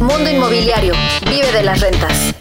Mundo Inmobiliario. Vive de las rentas.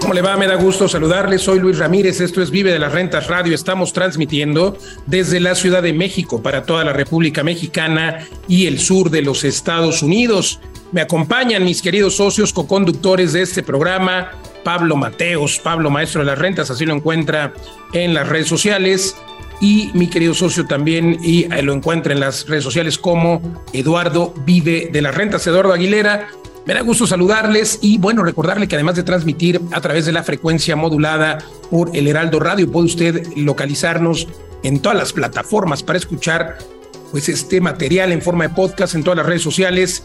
¿Cómo le va? Me da gusto saludarles. Soy Luis Ramírez. Esto es Vive de las Rentas Radio. Estamos transmitiendo desde la Ciudad de México para toda la República Mexicana y el sur de los Estados Unidos. Me acompañan mis queridos socios co-conductores de este programa, Pablo Mateos, Pablo Maestro de las Rentas, así lo encuentra en las redes sociales. Y mi querido socio también, y lo encuentra en las redes sociales como Eduardo Vive de las Rentas. Eduardo Aguilera, me da gusto saludarles y bueno, recordarle que además de transmitir a través de la frecuencia modulada por el Heraldo Radio, puede usted localizarnos en todas las plataformas para escuchar pues este material en forma de podcast en todas las redes sociales.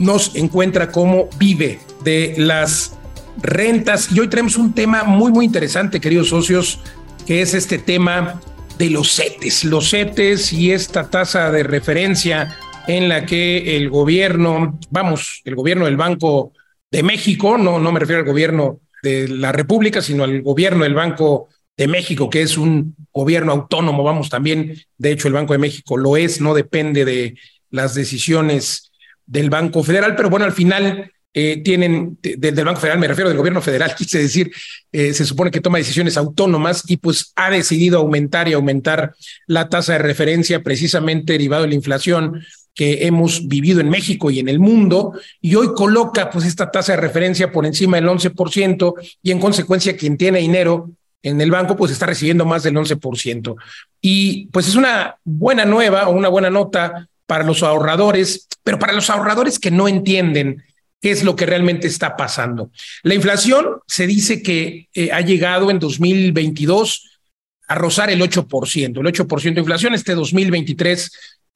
Nos encuentra como vive de las rentas y hoy tenemos un tema muy muy interesante, queridos socios, que es este tema de los CETES, los CETES y esta tasa de referencia en la que el gobierno, vamos, el gobierno del Banco de México, no, no me refiero al gobierno de la República, sino al gobierno del Banco de México, que es un gobierno autónomo, vamos, también, de hecho, el Banco de México lo es, no depende de las decisiones del Banco Federal, pero bueno, al final eh, tienen, del Banco Federal, me refiero del gobierno federal, quise decir, eh, se supone que toma decisiones autónomas y pues ha decidido aumentar y aumentar la tasa de referencia precisamente derivado de la inflación que hemos vivido en México y en el mundo, y hoy coloca pues esta tasa de referencia por encima del 11% y en consecuencia quien tiene dinero en el banco pues está recibiendo más del 11%. Y pues es una buena nueva o una buena nota para los ahorradores, pero para los ahorradores que no entienden qué es lo que realmente está pasando. La inflación se dice que eh, ha llegado en 2022 a rozar el 8%, el 8% de inflación. Este 2023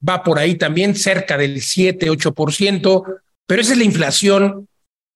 va por ahí también, cerca del 7, 8%, pero esa es la inflación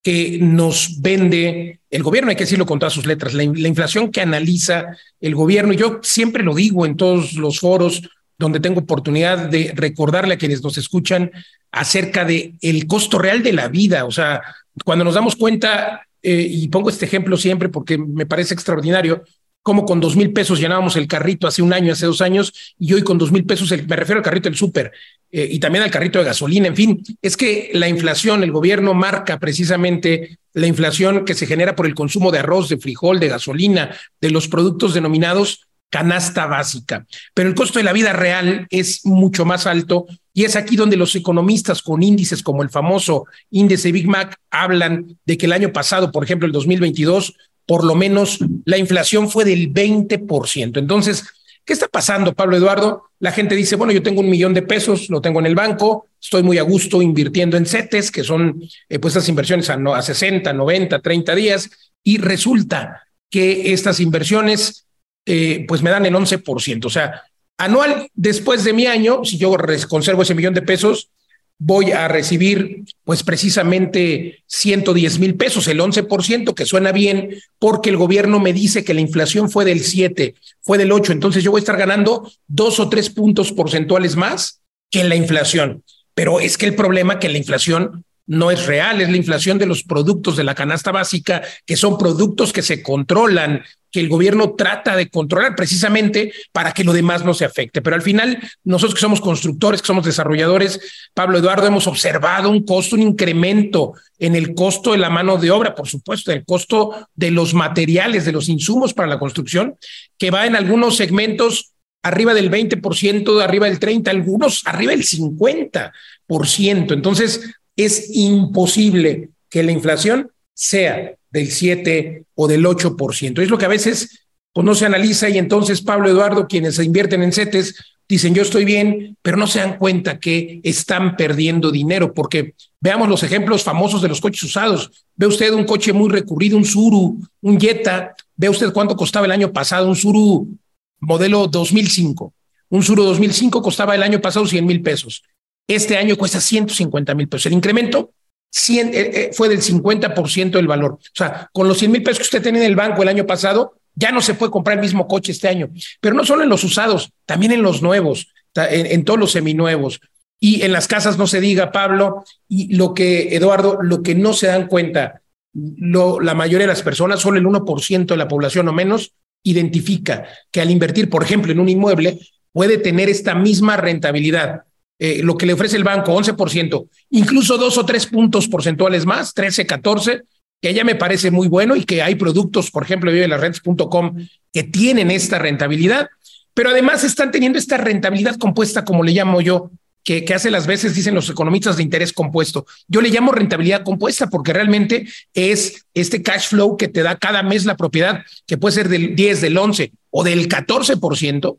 que nos vende el gobierno, hay que decirlo con todas sus letras, la, inflación que analiza el gobierno. Yo siempre lo digo en todos los foros donde tengo oportunidad de recordarle a quienes nos escuchan acerca de el costo real de la vida. O sea, cuando nos damos cuenta, eh, y pongo este ejemplo siempre porque me parece extraordinario, como con dos mil pesos llenábamos el carrito hace un año, hace dos años, y hoy con dos mil pesos, me refiero al carrito del súper eh, y también al carrito de gasolina, en fin, es que la inflación, el gobierno marca precisamente la inflación que se genera por el consumo de arroz, de frijol, de gasolina, de los productos denominados canasta básica. Pero el costo de la vida real es mucho más alto y es aquí donde los economistas con índices como el famoso índice Big Mac hablan de que el año pasado, por ejemplo, el 2022, por lo menos la inflación fue del 20%. Entonces, ¿qué está pasando, Pablo Eduardo? La gente dice, bueno, yo tengo un millón de pesos, lo tengo en el banco, estoy muy a gusto invirtiendo en CETES, que son eh, pues estas inversiones a, a 60, 90, 30 días, y resulta que estas inversiones eh, pues me dan el 11%. O sea, anual, después de mi año, si yo conservo ese millón de pesos, voy a recibir pues precisamente 110 mil pesos, el 11%, que suena bien porque el gobierno me dice que la inflación fue del 7, fue del 8, entonces yo voy a estar ganando dos o tres puntos porcentuales más que la inflación. Pero es que el problema que la inflación no es real, es la inflación de los productos de la canasta básica, que son productos que se controlan, que el gobierno trata de controlar precisamente para que lo demás no se afecte. Pero al final, nosotros que somos constructores, que somos desarrolladores, Pablo Eduardo, hemos observado un costo, un incremento en el costo de la mano de obra, por supuesto, el costo de los materiales, de los insumos para la construcción, que va en algunos segmentos arriba del 20%, arriba del 30%, algunos arriba del 50%. Entonces, es imposible que la inflación sea del 7 o del 8%. Es lo que a veces pues, no se analiza y entonces Pablo Eduardo, quienes se invierten en CETES, dicen yo estoy bien, pero no se dan cuenta que están perdiendo dinero, porque veamos los ejemplos famosos de los coches usados. Ve usted un coche muy recurrido, un Suru, un Jetta, ve usted cuánto costaba el año pasado, un Suru modelo 2005. Un Suru 2005 costaba el año pasado 100 mil pesos. Este año cuesta 150 mil pesos. El incremento eh, eh, fue del 50% del valor. O sea, con los 100 mil pesos que usted tenía en el banco el año pasado, ya no se puede comprar el mismo coche este año. Pero no solo en los usados, también en los nuevos, en, todos los seminuevos. Y en las casas no se diga, Pablo, y lo que, Eduardo, lo que no se dan cuenta, la mayoría de las personas, solo el 1% de la población o menos, identifica que al invertir, por ejemplo, en un inmueble, puede tener esta misma rentabilidad eh, lo que le ofrece el banco, 11%, incluso dos o tres puntos porcentuales más, 13, 14, que ya me parece muy bueno y que hay productos, por ejemplo, las que tienen esta rentabilidad, pero además están teniendo esta rentabilidad compuesta, como le llamo yo, que, que, hace las veces, dicen los economistas de interés compuesto. Yo le llamo rentabilidad compuesta porque realmente es este cash flow que te da cada mes la propiedad, que puede ser del 10, del 11 o del 14%,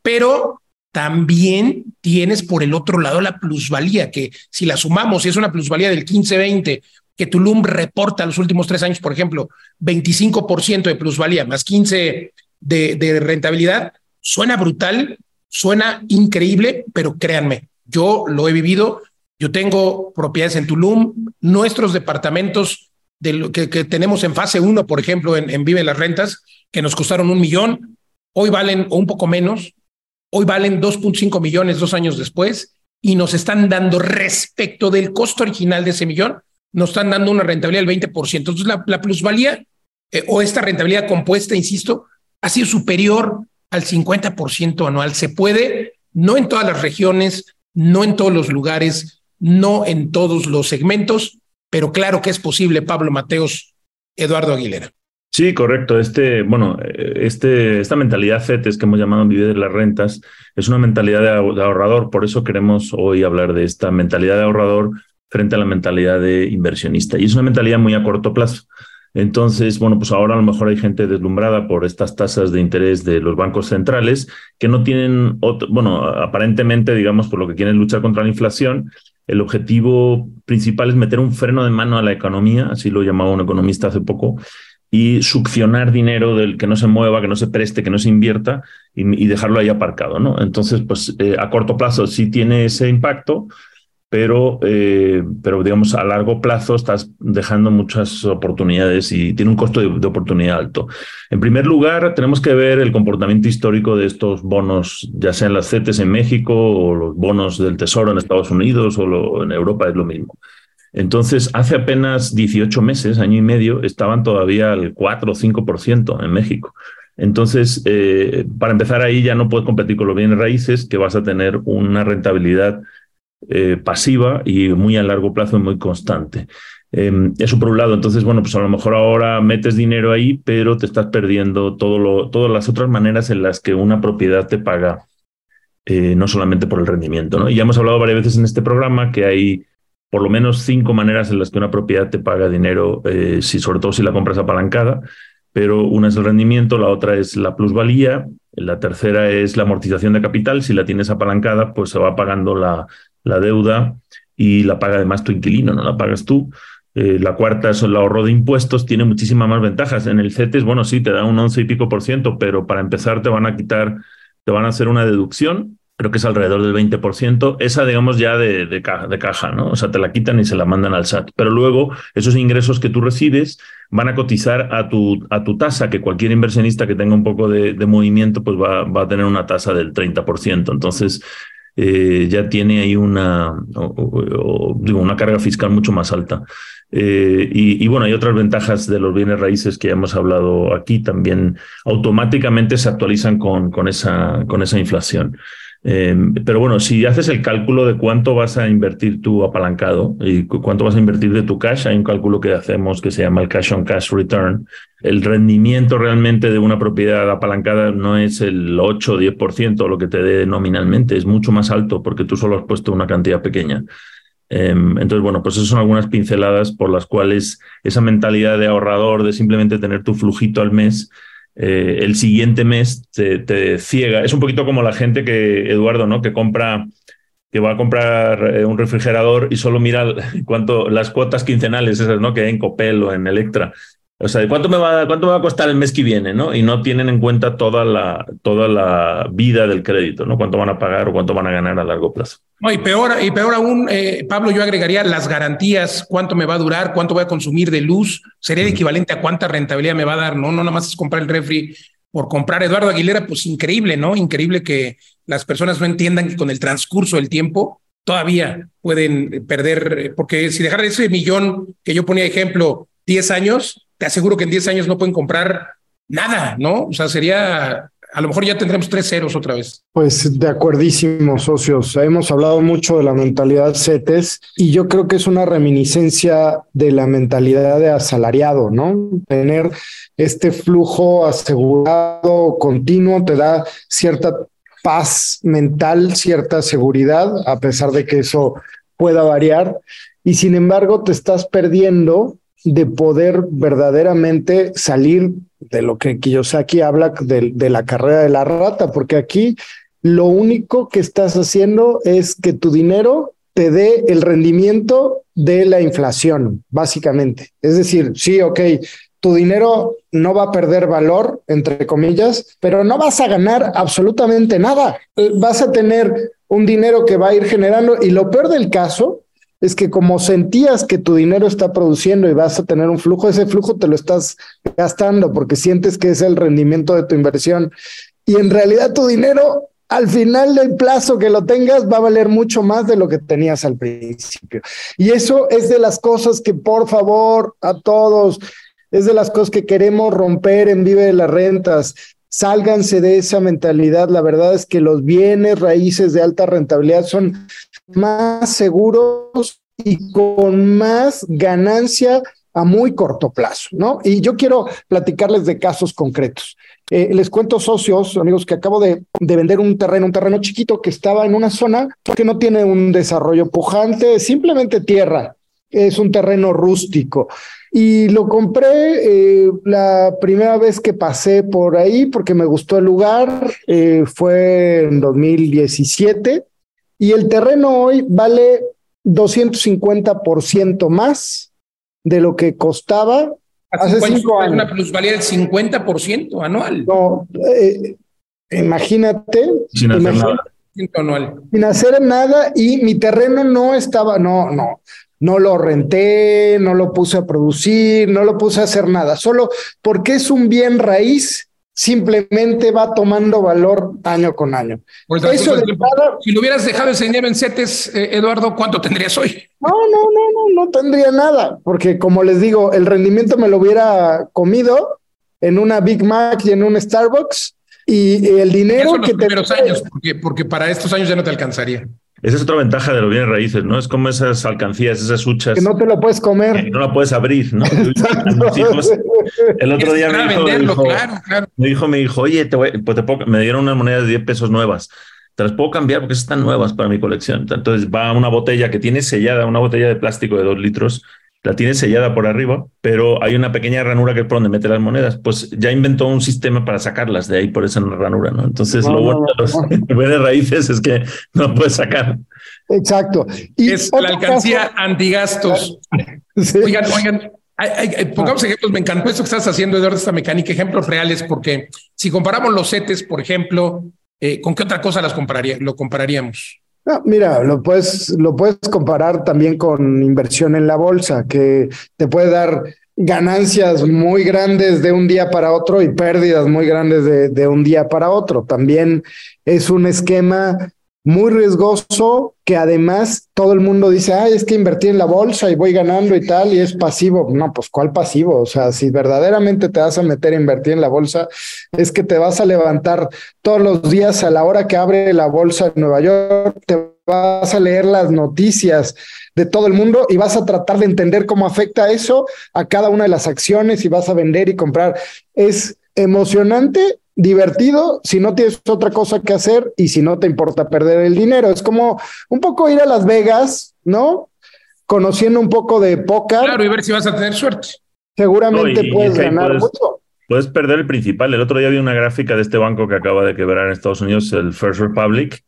pero también tienes por el otro lado la plusvalía, que si la sumamos, si es una plusvalía del 15-20, que Tulum reporta los últimos tres años, por ejemplo, 25% de plusvalía más 15 de, de rentabilidad, suena brutal, suena increíble, pero créanme, yo lo he vivido, yo tengo propiedades en Tulum, nuestros departamentos de lo que, tenemos en fase 1, por ejemplo, en, en Vive las Rentas, que nos costaron un millón, hoy valen un poco menos, hoy valen 2.5 millones dos años después y nos están dando respecto del costo original de ese millón, nos están dando una rentabilidad del 20%. Entonces la, plusvalía eh, o esta rentabilidad compuesta, insisto, ha sido superior al 50% anual. Se puede, no en todas las regiones, no en todos los lugares, no en todos los segmentos, pero claro que es posible, Pablo Mateos, Eduardo Aguilera. Sí, correcto. Este, bueno, este, esta mentalidad CETES que hemos llamado vivir de las rentas es una mentalidad de, ahorrador. Por eso queremos hoy hablar de esta mentalidad de ahorrador frente a la mentalidad de inversionista. Y es una mentalidad muy a corto plazo. Entonces, bueno, pues ahora a lo mejor hay gente deslumbrada por estas tasas de interés de los bancos centrales que no tienen, bueno, aparentemente, digamos, por lo que quieren luchar contra la inflación, el objetivo principal es meter un freno de mano a la economía, así lo llamaba un economista hace poco, y succionar dinero del que no se mueva, que no se preste, que no se invierta y, dejarlo ahí aparcado, ¿no? Entonces, pues eh, a corto plazo sí tiene ese impacto, pero, eh, pero digamos a largo plazo estás dejando muchas oportunidades y tiene un costo de, oportunidad alto. En primer lugar, tenemos que ver el comportamiento histórico de estos bonos, ya sean las CETES en México o los bonos del Tesoro en Estados Unidos o en Europa, es lo mismo. Entonces, hace apenas 18 meses, año y medio, estaban todavía al 4 o 5% en México. Entonces, eh, para empezar ahí ya no puedes competir con los bienes raíces, que vas a tener una rentabilidad eh, pasiva y muy a largo plazo y muy constante. Eh, eso por un lado. Entonces, bueno, pues a lo mejor ahora metes dinero ahí, pero te estás perdiendo todo lo, todas las otras maneras en las que una propiedad te paga, eh, no solamente por el rendimiento. Y ya hemos hablado varias veces en este programa que hay por lo menos cinco maneras en las que una propiedad te paga dinero, eh, si, sobre todo si la compras apalancada, pero una es el rendimiento, la otra es la plusvalía, la tercera es la amortización de capital, si la tienes apalancada, pues se va pagando la, la deuda y la paga además tu inquilino, no la pagas tú. Eh, la cuarta es el ahorro de impuestos, tiene muchísimas más ventajas. En el CETES, bueno, sí, te da un once y pico por ciento, pero para empezar te van a quitar, te van a hacer una deducción creo que es alrededor del 20%, esa digamos ya de, de, caja, de, caja, ¿no? O sea, te la quitan y se la mandan al SAT. Pero luego esos ingresos que tú recibes van a cotizar a tu, a tu tasa, que cualquier inversionista que tenga un poco de, movimiento, pues va, va, a tener una tasa del 30%. Entonces, eh, ya tiene ahí una, digo, una carga fiscal mucho más alta. Eh, y, y, bueno, hay otras ventajas de los bienes raíces que ya hemos hablado aquí, también automáticamente se actualizan con, con, esa, con esa inflación. Eh, pero bueno, si haces el cálculo de cuánto vas a invertir tu apalancado y cuánto vas a invertir de tu cash, hay un cálculo que hacemos que se llama el cash on cash return. El rendimiento realmente de una propiedad apalancada no es el 8 o 10% lo que te dé nominalmente, es mucho más alto porque tú solo has puesto una cantidad pequeña. Eh, entonces, bueno, pues esas son algunas pinceladas por las cuales esa mentalidad de ahorrador, de simplemente tener tu flujito al mes, eh, el siguiente mes te, ciega. Es un poquito como la gente que, Eduardo, ¿no? Que compra, que va a comprar eh, un refrigerador y solo mira cuánto, las cuotas quincenales esas, ¿no? Que hay en Copel o en Electra. O sea, ¿cuánto me, va, ¿cuánto va a costar el mes que viene? ¿no? Y no tienen en cuenta toda la, toda la vida del crédito, ¿no? Cuánto van a pagar o cuánto van a ganar a largo plazo. No, y peor, y peor aún, eh, Pablo, yo agregaría las garantías, cuánto me va a durar, cuánto voy a consumir de luz, sería el equivalente a cuánta rentabilidad me va a dar, ¿no? No nada más es comprar el refri por comprar. Eduardo Aguilera, pues increíble, ¿no? Increíble que las personas no entiendan que con el transcurso del tiempo todavía pueden perder, porque si dejar ese millón que yo ponía ejemplo, 10 años, te aseguro que en 10 años no pueden comprar nada, ¿no? O sea, sería a lo mejor ya tendremos tres ceros otra vez. Pues de acuerdísimo, socios. Hemos hablado mucho de la mentalidad CETES y yo creo que es una reminiscencia de la mentalidad de asalariado, ¿no? Tener este flujo asegurado continuo te da cierta paz mental, cierta seguridad, a pesar de que eso pueda variar. Y sin embargo, te estás perdiendo de poder verdaderamente salir de lo que Kiyosaki habla de, de la carrera de la rata, porque aquí lo único que estás haciendo es que tu dinero te dé el rendimiento de la inflación, básicamente. Es decir, sí, ok, tu dinero no va a perder valor, entre comillas, pero no vas a ganar absolutamente nada. Vas a tener un dinero que va a ir generando y lo peor del caso es que como sentías que tu dinero está produciendo y vas a tener un flujo, ese flujo te lo estás gastando porque sientes que es el rendimiento de tu inversión. Y en realidad tu dinero al final del plazo que lo tengas va a valer mucho más de lo que tenías al principio. Y eso es de las cosas que por favor a todos, es de las cosas que queremos romper en Vive de las Rentas. Sálganse de esa mentalidad. La verdad es que los bienes raíces de alta rentabilidad son más seguros y con más ganancia a muy corto plazo, ¿no? Y yo quiero platicarles de casos concretos. Eh, les cuento socios, amigos, que acabo de, de, vender un terreno, un terreno chiquito que estaba en una zona que no tiene un desarrollo pujante, simplemente tierra, es un terreno rústico. Y lo compré eh, la primera vez que pasé por ahí porque me gustó el lugar, eh, fue en 2017 y el terreno hoy vale 250% más de lo que costaba hace cinco años. Una plusvalía del 50% anual. No, eh, imagínate. Sin hacer nada. Anual. Sin hacer nada y mi terreno no estaba, no, no, no lo renté, no lo puse a producir, no lo puse a hacer nada, solo porque es un bien raíz simplemente va tomando valor año con año. Eso si lo hubieras dejado ese dinero en CETES, eh, Eduardo, ¿cuánto tendrías hoy? No, no, no, no, no tendría nada, porque como les digo, el rendimiento me lo hubiera comido en una Big Mac y en un Starbucks y el dinero que los primeros años, porque, porque para estos años ya no te alcanzaría. Esa es otra ventaja de los bienes raíces, ¿no? Es como esas alcancías, esas huchas. Que no te lo puedes comer. no la puedes abrir, ¿no? el otro día me dijo, me dijo, claro, claro. me dijo, me dijo, oye, te voy, pues te puedo, me dieron unas monedas de 10 pesos nuevas. Te las puedo cambiar porque están nuevas para mi colección. Entonces va una botella que tiene sellada, una botella de plástico de dos litros, la tiene sellada por arriba, pero hay una pequeña ranura que es por donde mete las monedas. Pues ya inventó un sistema para sacarlas de ahí por esa ranura, ¿no? Entonces lo bueno de los bienes raíces es que no puedes sacar. Exacto. Y es la alcancía antigastos. Sí. Oigan, oigan, pongamos ejemplos, me encantó esto que estás haciendo, Eduardo, esta mecánica, ejemplos reales, porque si comparamos los CETES, por ejemplo, eh, ¿con qué otra cosa las compararía, lo compararíamos? No, mira, lo puedes, lo puedes comparar también con inversión en la bolsa, que te puede dar ganancias muy grandes de un día para otro y pérdidas muy grandes de, de un día para otro. También es un esquema muy riesgoso que además todo el mundo dice, ay, es que invertí en la bolsa y voy ganando y tal, y es pasivo. No, pues ¿cuál pasivo? O sea, si verdaderamente te vas a meter a invertir en la bolsa, es que te vas a levantar todos los días a la hora que abre la bolsa en Nueva York, te vas a leer las noticias de todo el mundo y vas a tratar de entender cómo afecta eso a cada una de las acciones y vas a vender y comprar. Es emocionante divertido si no tienes otra cosa que hacer y si no te importa perder el dinero. Es como un poco ir a Las Vegas, ¿no? Conociendo un poco de póker. Claro, y ver si vas a tener suerte. Seguramente no, y, puedes y ganar puedes, mucho. Puedes perder el principal. El otro día vi una gráfica de este banco que acaba de quebrar en Estados Unidos, el First Republic.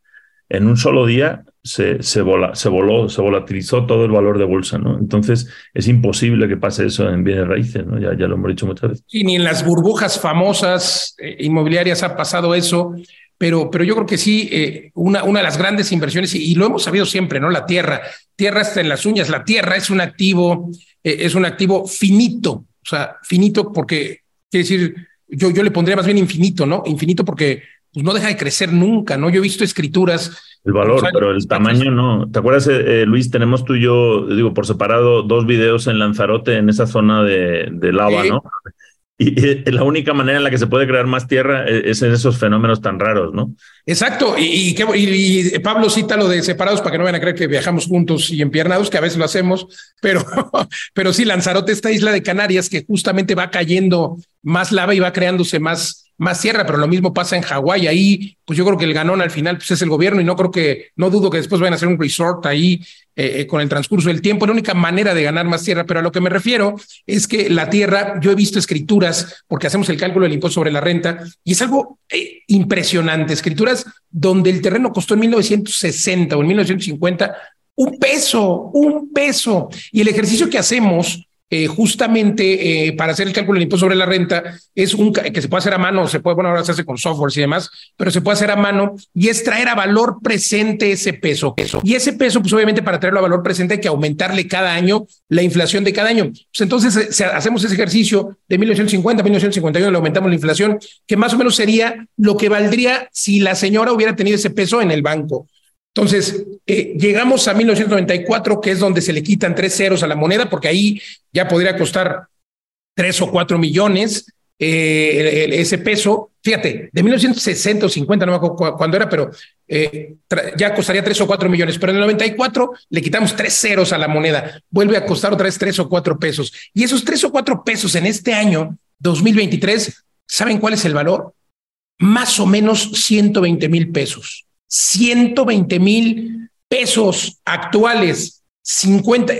En un solo día se, se, vola, se voló, se volatilizó todo el valor de bolsa, ¿no? Entonces es imposible que pase eso en bienes raíces, ¿no? Ya, ya lo hemos dicho muchas veces. Sí, ni en las burbujas famosas eh, inmobiliarias ha pasado eso, pero, pero yo creo que sí, eh, una, una de las grandes inversiones, y, lo hemos sabido siempre, ¿no? La tierra, tierra está en las uñas, la tierra es un activo, eh, es un activo finito, o sea, finito porque, quiere decir, yo, yo le pondría más bien infinito, ¿no? Infinito porque pues no deja de crecer nunca, ¿no? Yo he visto escrituras. El valor, sea, pero el tamaño no. ¿Te acuerdas, eh, Luis? Tenemos tú y yo, digo, por separado, dos videos en Lanzarote, en esa zona de, de lava, ¿no? y, la única manera en la que se puede crear más tierra e, es en esos fenómenos tan raros, ¿no? Exacto. Y, y, Pablo cita lo de separados para que no vayan a creer que viajamos juntos y empiernados, que a veces lo hacemos, pero, pero sí, Lanzarote, esta isla de Canarias que justamente va cayendo más lava y va creándose más, más tierra, pero lo mismo pasa en Hawái. Ahí, pues yo creo que el ganón al final pues es el gobierno y no creo que, no dudo que después vayan a hacer un resort ahí eh, eh, con el transcurso del tiempo. La única manera de ganar más tierra, pero a lo que me refiero es que la tierra, yo he visto escrituras, porque hacemos el cálculo del impuesto sobre la renta, y es algo eh, impresionante. Escrituras donde el terreno costó en 1960 o en 1950 un peso, un peso. Y el ejercicio que hacemos eh, justamente eh, para hacer el cálculo del impuesto sobre la renta es un que se puede hacer a mano, se puede, bueno, ahora se hace con software y demás, pero se puede hacer a mano y es traer a valor presente ese peso. Y ese peso, pues obviamente para traerlo a valor presente hay que aumentarle cada año la inflación de cada año. Pues entonces hacemos ese ejercicio de 1950 a 1951, le aumentamos la inflación, que más o menos sería lo que valdría si la señora hubiera tenido ese peso en el banco. Entonces, eh, llegamos a 1994, que es donde se le quitan tres ceros a la moneda, porque ahí ya podría costar tres o cuatro millones eh, ese peso. Fíjate, de 1960 o 50, no me acuerdo cuándo era, pero eh, ya costaría tres o cuatro millones. Pero en el 94 le quitamos tres ceros a la moneda. Vuelve a costar otra vez tres o cuatro pesos. Y esos tres o cuatro pesos en este año, 2023, ¿saben cuál es el valor? Más o menos 120 mil pesos. 120 mil pesos actuales, 50,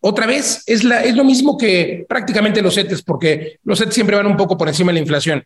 otra vez es, la, es lo mismo que prácticamente los CETES, porque los CETES siempre van un poco por encima de la inflación.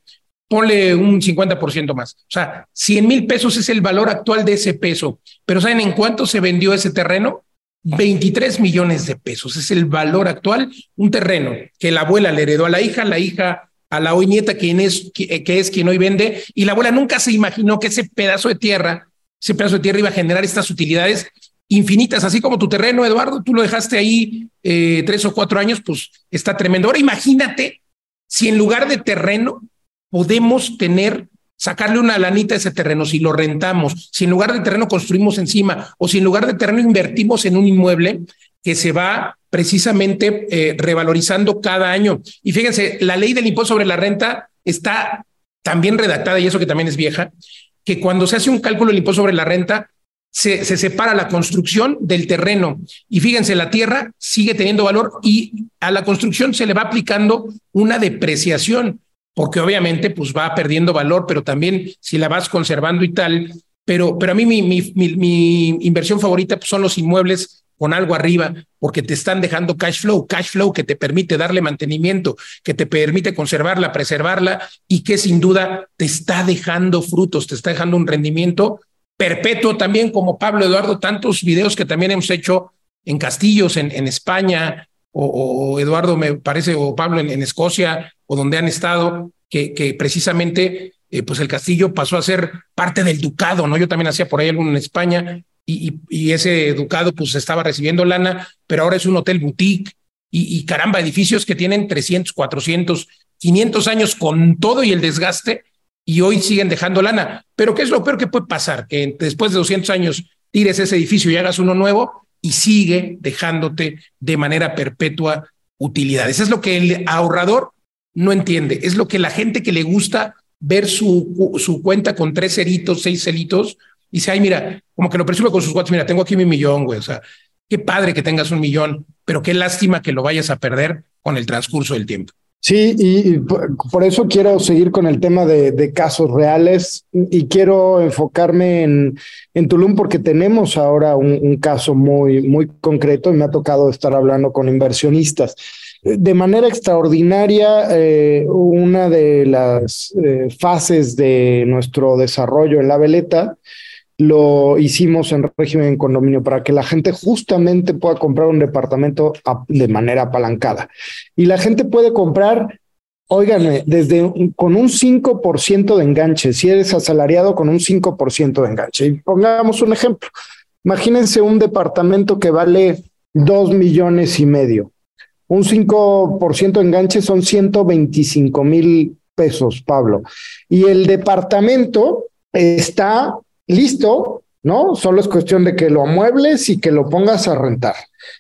Ponle un 50% más. O sea, 100 mil pesos es el valor actual de ese peso. Pero ¿saben en cuánto se vendió ese terreno? 23 millones de pesos. Es el valor actual. Un terreno que la abuela le heredó a la hija, la hija a la hoy nieta, quien es, que, es quien hoy vende, y la abuela nunca se imaginó que ese pedazo de tierra, ese pedazo de tierra iba a generar estas utilidades infinitas, así como tu terreno, Eduardo, tú lo dejaste ahí eh, tres o cuatro años, pues está tremendo. Ahora imagínate si en lugar de terreno podemos tener, sacarle una lanita a ese terreno, si lo rentamos, si en lugar de terreno construimos encima, o si en lugar de terreno invertimos en un inmueble que se va precisamente eh, revalorizando cada año. Y fíjense, la ley del impuesto sobre la renta está también redactada, y eso que también es vieja, que cuando se hace un cálculo del impuesto sobre la renta, se, se, separa la construcción del terreno. Y fíjense, la tierra sigue teniendo valor y a la construcción se le va aplicando una depreciación, porque obviamente pues va perdiendo valor, pero también si la vas conservando y tal. Pero, pero a mí mi, mi, inversión favorita pues, son los inmuebles con algo arriba, porque te están dejando cash flow, cash flow que te permite darle mantenimiento, que te permite conservarla, preservarla y que sin duda te está dejando frutos, te está dejando un rendimiento perpetuo también, como Pablo Eduardo, tantos videos que también hemos hecho en castillos en, en España, o, Eduardo me parece, o Pablo en, Escocia, o donde han estado, que, que precisamente eh, pues el castillo pasó a ser parte del ducado, ¿no? Yo también hacía por ahí algo en España y, ese educado pues estaba recibiendo lana, pero ahora es un hotel boutique y, caramba, edificios que tienen 300, 400, 500 años con todo y el desgaste y hoy siguen dejando lana. Pero ¿qué es lo peor que puede pasar? Que después de 200 años tires ese edificio y hagas uno nuevo y sigue dejándote de manera perpetua utilidades. Es lo que el ahorrador no entiende, es lo que la gente que le gusta ver su, su cuenta con tres ceritos, seis ceritos, y dice, ay, mira, como que lo presume con sus cuates, mira, tengo aquí mi millón, güey, o sea, qué padre que tengas un millón, pero qué lástima que lo vayas a perder con el transcurso del tiempo. Sí, y, por eso quiero seguir con el tema de, casos reales y quiero enfocarme en, en Tulum porque tenemos ahora un, caso muy, muy concreto y me ha tocado estar hablando con inversionistas. De manera extraordinaria, eh, una de las eh, fases de nuestro desarrollo en la veleta lo hicimos en régimen de condominio para que la gente justamente pueda comprar un departamento de manera apalancada. Y la gente puede comprar, óiganme, desde con un 5% de enganche, si eres asalariado con un 5% de enganche. Y pongamos un ejemplo. Imagínense un departamento que vale 2 millones y medio. Un 5% de enganche son 125 mil pesos, Pablo. Y el departamento está listo ¿no? Solo es cuestión de que lo amuebles y que lo pongas a rentar.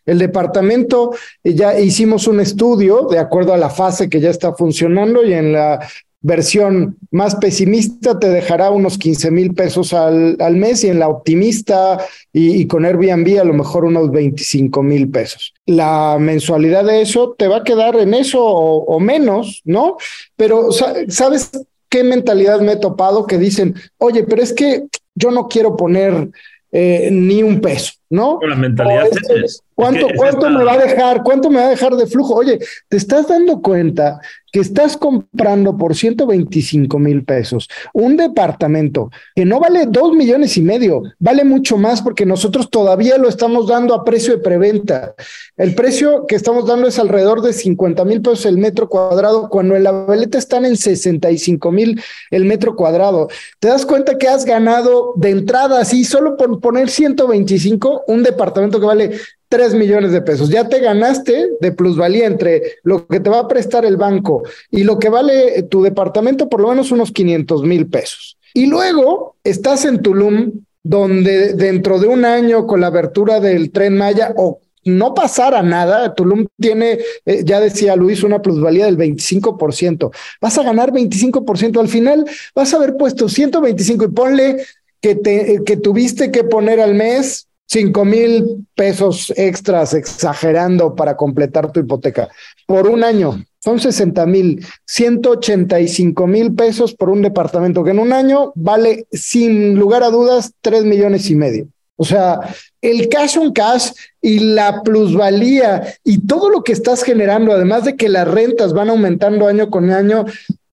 El departamento, eh, ya hicimos un estudio de acuerdo a la fase que ya está funcionando y en la versión más pesimista te dejará unos 15 mil pesos al, al, mes y en la optimista y, con Airbnb a lo mejor unos 25 mil pesos. La mensualidad de eso te va a quedar en eso o, o menos, ¿no? Pero ¿sabes qué mentalidad me he topado que dicen, oye, pero es que yo no quiero poner eh, ni un peso, ¿no? la mentalidad es, ¿Cuánto, cuánto me va a dejar? ¿Cuánto me va a dejar de flujo? Oye, ¿te estás dando cuenta que estás comprando por 125 mil pesos un departamento que no vale dos millones y medio, vale mucho más porque nosotros todavía lo estamos dando a precio de preventa. El precio que estamos dando es alrededor de 50 mil pesos el metro cuadrado, cuando en la veleta están en 65 mil el metro cuadrado. ¿Te das cuenta que has ganado de entrada así, solo por poner 125, un departamento que vale 3 millones de pesos. Ya te ganaste de plusvalía entre lo que te va a prestar el banco y lo que vale tu departamento, por lo menos unos 500 mil pesos. Y luego estás en Tulum, donde dentro de un año con la abertura del tren Maya o no pasara nada, Tulum tiene, eh, ya decía Luis, una plusvalía del 25%. Vas a ganar 25%. Al final vas a haber puesto 125 y ponle que, que tuviste que poner al mes cinco mil pesos extras exagerando para completar tu hipoteca por un año. Son 60 mil, 185 mil pesos por un departamento que en un año vale sin lugar a dudas tres millones y medio. O sea, el cash on cash y la plusvalía y todo lo que estás generando, además de que las rentas van aumentando año con año,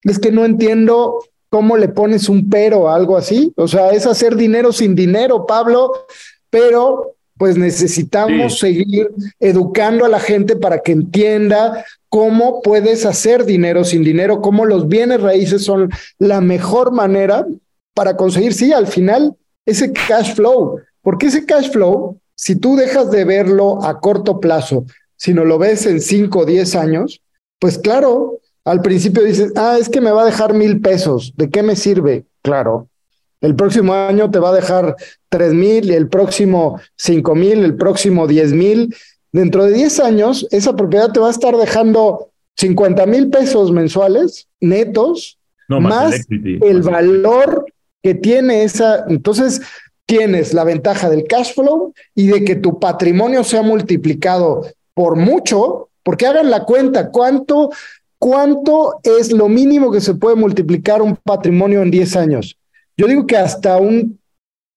es que no entiendo cómo le pones un pero a algo así. O sea, es hacer dinero sin dinero, Pablo pero pues necesitamos seguir educando a la gente para que entienda cómo puedes hacer dinero sin dinero, cómo los bienes raíces son la mejor manera para conseguir, sí, al final, ese cash flow, porque ese cash flow, si tú dejas de verlo a corto plazo, si no lo ves en 5 o 10 años, pues claro, al principio dices, ah, es que me va a dejar mil pesos, ¿de qué me sirve? Claro, el próximo año te va a dejar tres mil, el próximo cinco mil, el próximo diez mil. Dentro de diez años, esa propiedad te va a estar dejando 50 mil pesos mensuales netos, más, el valor que tiene esa. Entonces, tienes la ventaja del cash flow y de que tu patrimonio sea multiplicado por mucho, porque hagan la cuenta, ¿cuánto, cuánto es lo mínimo que se puede multiplicar un patrimonio en 10 años? Yo digo que hasta un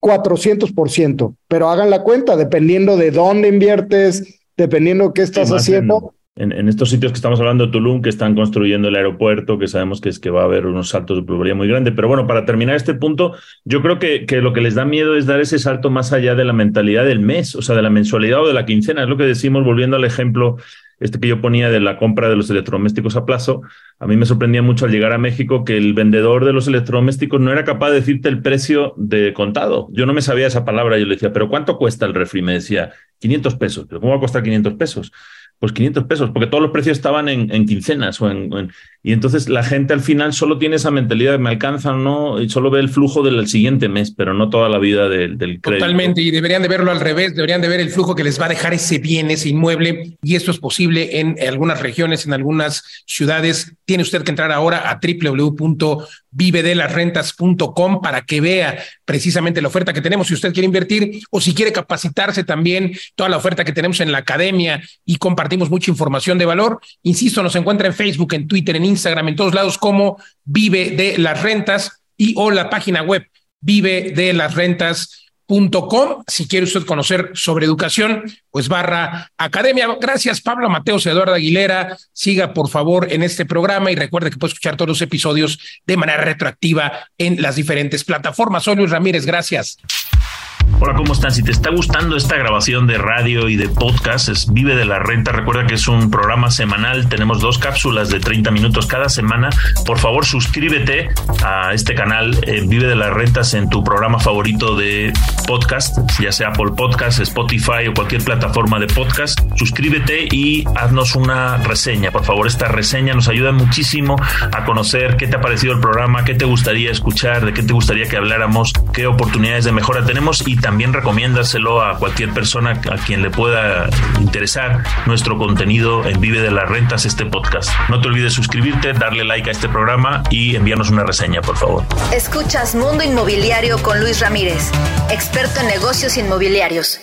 400%, pero hagan la cuenta, dependiendo de dónde inviertes, dependiendo qué estás haciendo. En, estos sitios que estamos hablando, Tulum, que están construyendo el aeropuerto, que sabemos que es que va a haber unos saltos de pluralidad muy grandes. Pero bueno, para terminar este punto, yo creo que, que lo que les da miedo es dar ese salto más allá de la mentalidad del mes, o sea, de la mensualidad o de la quincena. Es lo que decimos, volviendo al ejemplo este que yo ponía de la compra de los electrodomésticos a plazo, a mí me sorprendía mucho al llegar a México que el vendedor de los electrodomésticos no era capaz de decirte el precio de contado. Yo no me sabía esa palabra, yo le decía, pero ¿cuánto cuesta el refri? Me decía, 500 pesos. ¿Pero cómo va a costar 500 pesos? Pues 500 pesos, porque todos los precios estaban en, quincenas. O en, y entonces la gente al final solo tiene esa mentalidad de me alcanza o no, y solo ve el flujo del siguiente mes, pero no toda la vida del, del crédito. Totalmente, y deberían de verlo al revés, deberían de ver el flujo que les va a dejar ese bien, ese inmueble, y esto es posible en algunas regiones, en algunas ciudades. Tiene usted que entrar ahora a www.vivedelasrentas.com para que vea precisamente la oferta que tenemos si usted quiere invertir o si quiere capacitarse también, toda la oferta que tenemos en la academia y compartimos mucha información de valor. Insisto, nos encuentra en Facebook, en Twitter, en Instagram, en todos lados como Vive de las Rentas y o la página web vive de las rentas si quiere usted conocer sobre educación, pues barra academia. Gracias, Pablo Mateos, Eduardo Aguilera. Siga, por favor, en este programa y recuerde que puede escuchar todos los episodios de manera retroactiva en las diferentes plataformas. Soy Luis Ramírez, gracias. Hola, ¿cómo están? Si te está gustando esta grabación de radio y de podcast, es Vive de la Renta. Recuerda que es un programa semanal. Tenemos dos cápsulas de 30 minutos cada semana. Por favor, suscríbete a este canal eh, Vive de las Rentas en tu programa favorito de podcast, ya sea Apple Podcast, Spotify o cualquier plataforma de podcast. suscríbete y haznos una reseña. Por favor, esta reseña nos ayuda muchísimo a conocer qué te ha parecido el programa, qué te gustaría escuchar, de qué te gustaría que habláramos, qué oportunidades de mejora tenemos y también recomiéndaselo a cualquier persona a quien le pueda interesar nuestro contenido en Vive de las Rentas, este podcast. No te olvides suscribirte, darle like a este programa y enviarnos una reseña, por favor. Escuchas Mundo Inmobiliario con Luis Ramírez, experto en negocios inmobiliarios.